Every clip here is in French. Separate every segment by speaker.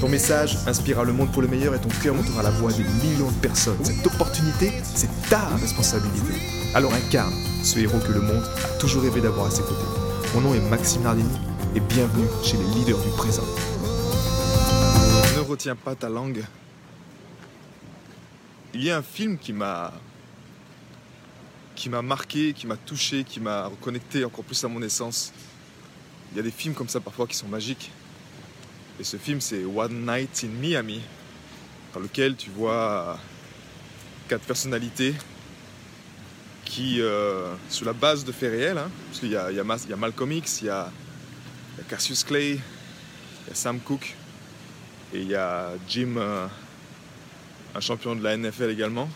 Speaker 1: Ton message inspirera le monde pour le meilleur et ton cœur montera la voix des millions de personnes. Cette opportunité, c'est ta responsabilité. Alors incarne ce héros que le monde a toujours rêvé d'avoir à ses côtés. Mon nom est Maxime Nardini et bienvenue chez les leaders du présent. Ne retiens pas ta langue. Il y a un film qui m'a qui m'a marqué, qui m'a touché, qui m'a reconnecté encore plus à mon essence. Il y a des films comme ça parfois qui sont magiques. Et ce film, c'est One Night in Miami, dans lequel tu vois quatre personnalités qui, euh, sur la base de faits réels, hein, parce qu'il y a, il y, a, il y a Malcolm X, il y a, il y a Cassius Clay, il y a Sam Cooke, et il y a Jim, euh, un champion de la NFL également.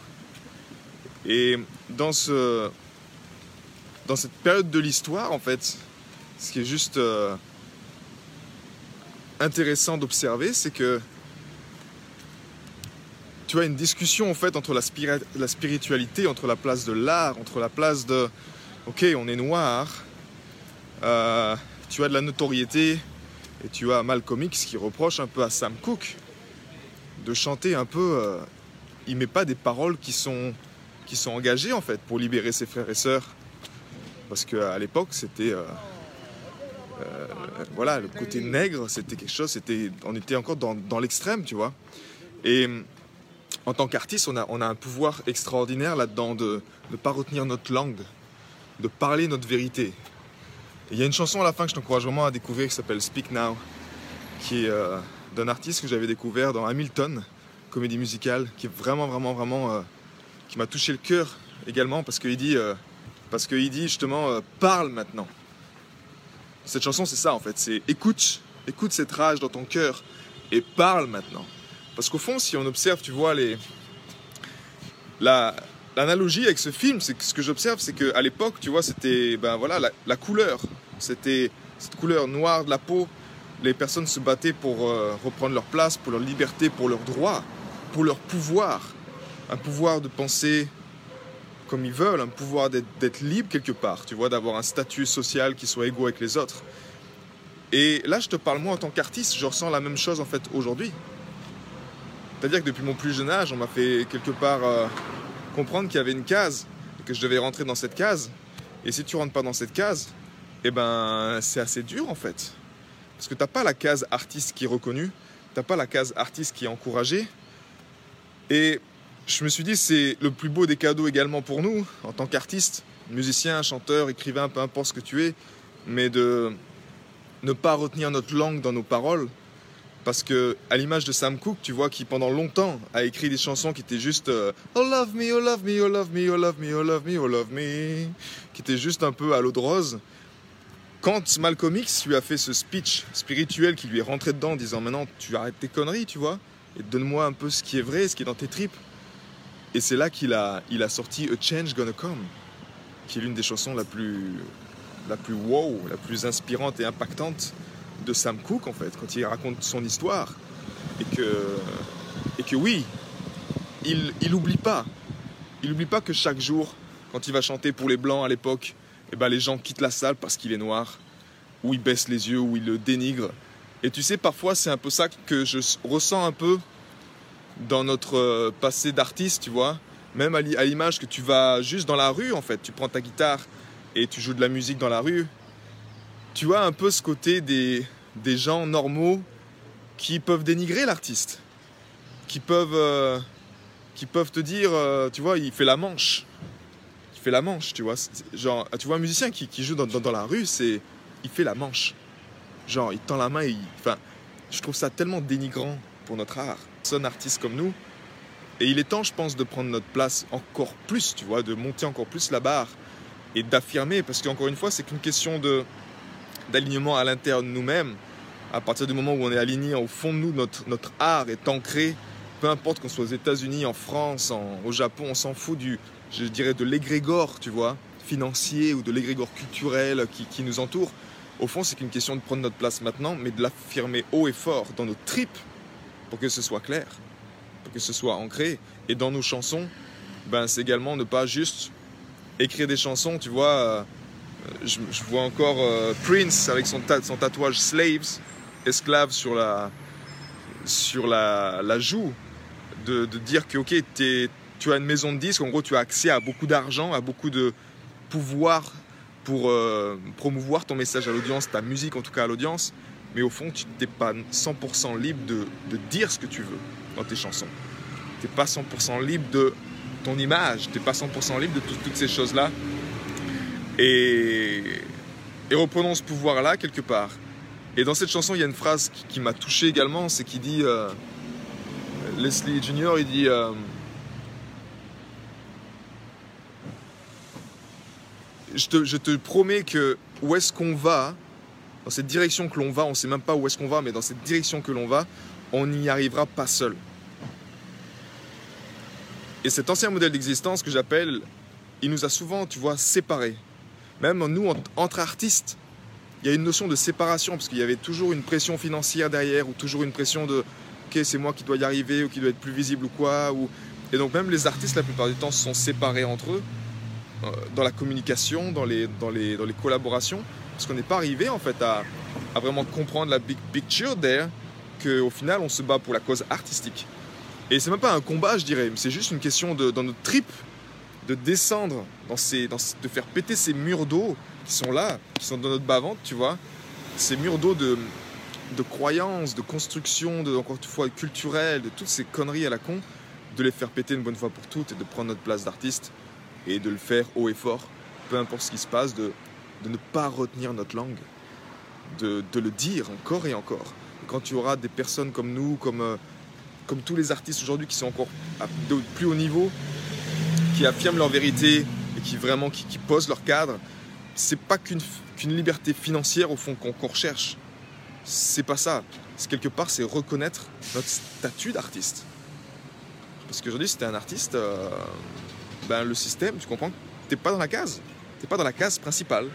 Speaker 1: Et dans, ce, dans cette période de l'histoire, en fait, ce qui est juste euh, intéressant d'observer, c'est que tu as une discussion en fait entre la, spiri- la spiritualité, entre la place de l'art, entre la place de ok, on est noir, euh, tu as de la notoriété et tu as Malcolm X qui reproche un peu à Sam Cooke de chanter un peu. Euh, il met pas des paroles qui sont qui sont engagées en fait pour libérer ses frères et sœurs parce qu'à l'époque c'était euh, euh, voilà le côté nègre c'était quelque chose on était encore dans, l'extrême tu vois et en tant qu'artiste, on a, un pouvoir extraordinaire là-dedans de ne pas retenir notre langue, de parler notre vérité. Il y a une chanson à la fin que je t'encourage vraiment à découvrir qui s'appelle Speak Now, qui est euh, d'un artiste que j'avais découvert dans Hamilton, comédie musicale, qui est vraiment, vraiment, vraiment, euh, qui m'a touché le cœur également parce qu'il dit, parce qu'il dit justement, parle maintenant. Cette chanson, c'est ça en fait, c'est écoute, écoute cette rage dans ton cœur et parle maintenant. Parce qu'au fond, si on observe, tu vois, les... la, l'analogie avec ce film, c'est que ce que j'observe, c'est qu'à l'époque, tu vois, c'était ben, voilà, la, couleur. C'était cette couleur noire de la peau. Les personnes se battaient pour euh, reprendre leur place, pour leur liberté, pour leurs droits, pour leur pouvoir. Un pouvoir de penser comme ils veulent, un pouvoir d'être, libre quelque part, tu vois, d'avoir un statut social qui soit égaux avec les autres. Et là, je te parle, moi, en tant qu'artiste, je ressens la même chose, en fait, aujourd'hui. C'est-à-dire que depuis mon plus jeune âge, on m'a fait quelque part euh, comprendre qu'il y avait une case que je devais rentrer dans cette case. Et si tu rentres pas dans cette case, eh ben c'est assez dur en fait. Parce que t'as pas la case artiste qui est reconnue, t'as pas la case artiste qui est encouragée. Et je me suis dit c'est le plus beau des cadeaux également pour nous en tant qu'artiste, musicien, chanteur, écrivain, peu importe ce que tu es, mais de ne pas retenir notre langue dans nos paroles, parce que, à l'image de Sam Cooke, tu vois, qui pendant longtemps a écrit des chansons qui étaient juste euh, Oh love me, oh love me, oh love me, oh love me, oh love me, oh love me, qui étaient juste un peu à l'eau de rose. Quand Malcolm X lui a fait ce speech spirituel qui lui est rentré dedans en disant Maintenant, tu arrêtes tes conneries, tu vois, et donne-moi un peu ce qui est vrai, ce qui est dans tes tripes. Et c'est là qu'il a, il a sorti A Change Gonna Come, qui est l'une des chansons la plus, la plus wow, la plus inspirante et impactante de Sam Cooke en fait, quand il raconte son histoire. Et que, et que oui, il, il oublie pas. Il oublie pas que chaque jour, quand il va chanter pour les Blancs à l'époque, eh ben, les gens quittent la salle parce qu'il est noir, ou ils baissent les yeux, ou ils le dénigrent. Et tu sais, parfois c'est un peu ça que je ressens un peu dans notre passé d'artiste, tu vois. Même à l'image que tu vas juste dans la rue, en fait, tu prends ta guitare et tu joues de la musique dans la rue, tu as un peu ce côté des, des gens normaux qui peuvent dénigrer l'artiste, qui peuvent, euh, qui peuvent te dire, euh, tu vois, il fait la manche. Il fait la manche, tu vois. Genre, tu vois un musicien qui, qui joue dans, dans, la rue, c'est, il fait la manche. Genre, il tend la main et enfin, je trouve ça tellement dénigrant pour notre art. Un artiste comme nous. Et il est temps, je pense, de prendre notre place encore plus, tu vois, de monter encore plus la barre et d'affirmer, parce qu'encore une fois, c'est qu'une question d'alignement à l'intérieur de nous-mêmes, à partir du moment où on est aligné au fond de nous, notre, notre art est ancré peu importe qu'on soit aux États-Unis, en France, au Japon, on s'en fout du, je dirais, de l'égrégore, tu vois, financier ou de l'égrégore culturel qui, qui nous entoure. Au fond, c'est qu'une question de prendre notre place maintenant, mais de l'affirmer haut et fort dans nos tripes pour que ce soit clair, pour que ce soit ancré. Et dans nos chansons, ben, c'est également ne pas juste écrire des chansons, tu vois. Euh, je, vois encore euh, Prince avec son, tatouage Slaves, esclave sur la, sur la, joue, de, de, dire que ok, tu as une maison de disques, en gros tu as accès à beaucoup d'argent, à beaucoup de pouvoir pour euh, promouvoir ton message à l'audience, ta musique en tout cas à l'audience, mais au fond tu n'es pas 100% libre de, de, dire ce que tu veux dans tes chansons. Tu n'es pas 100% libre de ton image, tu n'es pas 100% libre de toutes ces choses-là. Et, et reprenons ce pouvoir-là quelque part. Et dans cette chanson, il y a une phrase qui, m'a touché également, c'est qu'il dit, euh, Leslie Junior, il dit, euh, je, te, je, te, promets que où est-ce qu'on va, dans cette direction que l'on va, on ne sait même pas où est-ce qu'on va, mais dans cette direction que l'on va, on n'y arrivera pas seul. Et cet ancien modèle d'existence que j'appelle, il nous a souvent, tu vois, séparés. Même nous, entre artistes, il y a une notion de séparation, parce qu'il y avait toujours une pression financière derrière, ou toujours une pression de ok, c'est moi qui dois y arriver, ou qui doit être plus visible, ou quoi. Et donc, même les artistes, la plupart du temps, sont séparés entre eux, euh, dans la communication, dans les, dans les, dans les collaborations, parce qu'on n'est pas arrivé, en fait, à, vraiment comprendre la big picture derrière, qu'au final, on se bat pour la cause artistique. Et c'est même pas un combat, je dirais, c'est juste une question de, dans notre trip, de descendre, de faire péter ces murs d'eau qui sont là, qui sont dans notre bas-ventre, tu vois, ces murs d'eau de, de croyances, de construction, de, encore une fois, culturelles, de toutes ces conneries à la con, de les faire péter une bonne fois pour toutes et de prendre notre place d'artiste et de le faire haut et fort, peu importe ce qui se passe, de ne pas retenir notre langue, de, de, le dire encore et encore. quand tu auras des personnes comme nous, comme, euh, comme tous les artistes aujourd'hui qui sont encore à plus haut niveau, qui affirment leur vérité et qui vraiment qui, posent leur cadre, c'est pas qu'une liberté financière au fond qu'on recherche. C'est pas ça. Quelque part, c'est reconnaître notre statut d'artiste. Parce qu'aujourd'hui, si t'es un artiste, euh, ben, le système, tu comprends, t'es pas dans la case. T'es pas dans la case principale.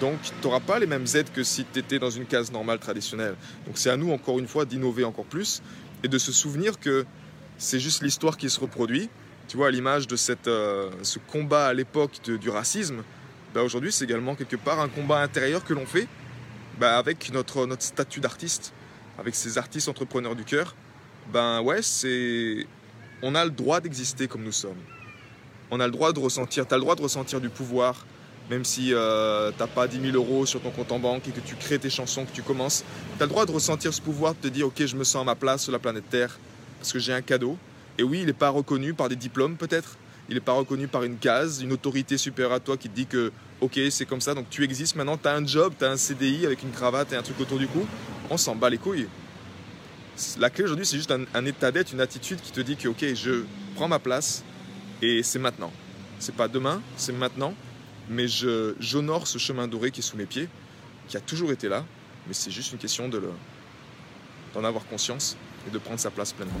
Speaker 1: Donc, tu n'auras pas les mêmes aides que si tu étais dans une case normale traditionnelle. Donc, c'est à nous, encore une fois, d'innover encore plus et de se souvenir que c'est juste l'histoire qui se reproduit. Tu vois, à l'image de cette, euh, ce combat à l'époque du racisme, bah, aujourd'hui c'est également quelque part un combat intérieur que l'on fait bah, avec notre, notre statut d'artiste, avec ces artistes entrepreneurs du cœur. Ben ouais, c'est. On a le droit d'exister comme nous sommes. On a le droit de ressentir, tu as le droit de ressentir du pouvoir, même si euh, t'as pas 10 000 euros sur ton compte en banque et que tu crées tes chansons, que tu commences. Tu as le droit de ressentir ce pouvoir, de te dire, ok, je me sens à ma place sur la planète Terre, parce que j'ai un cadeau. Et oui, il n'est pas reconnu par des diplômes peut-être, il n'est pas reconnu par une case, une autorité supérieure à toi qui te dit que, ok, c'est comme ça, donc tu existes maintenant, tu as un job, tu as un CDI avec une cravate et un truc autour du cou, on s'en bat les couilles. La clé aujourd'hui, c'est juste un, état d'être, une attitude qui te dit que, ok, je prends ma place et c'est maintenant. C'est pas demain, c'est maintenant, mais j'honore ce chemin doré qui est sous mes pieds, qui a toujours été là, mais c'est juste une question d'en avoir conscience et de prendre sa place pleinement.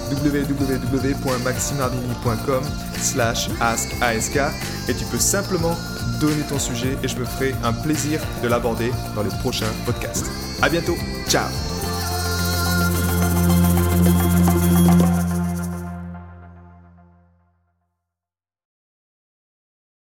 Speaker 1: www.maximardini.com slash ask et tu peux simplement donner ton sujet et je me ferai un plaisir de l'aborder dans les prochains podcasts. À bientôt, ciao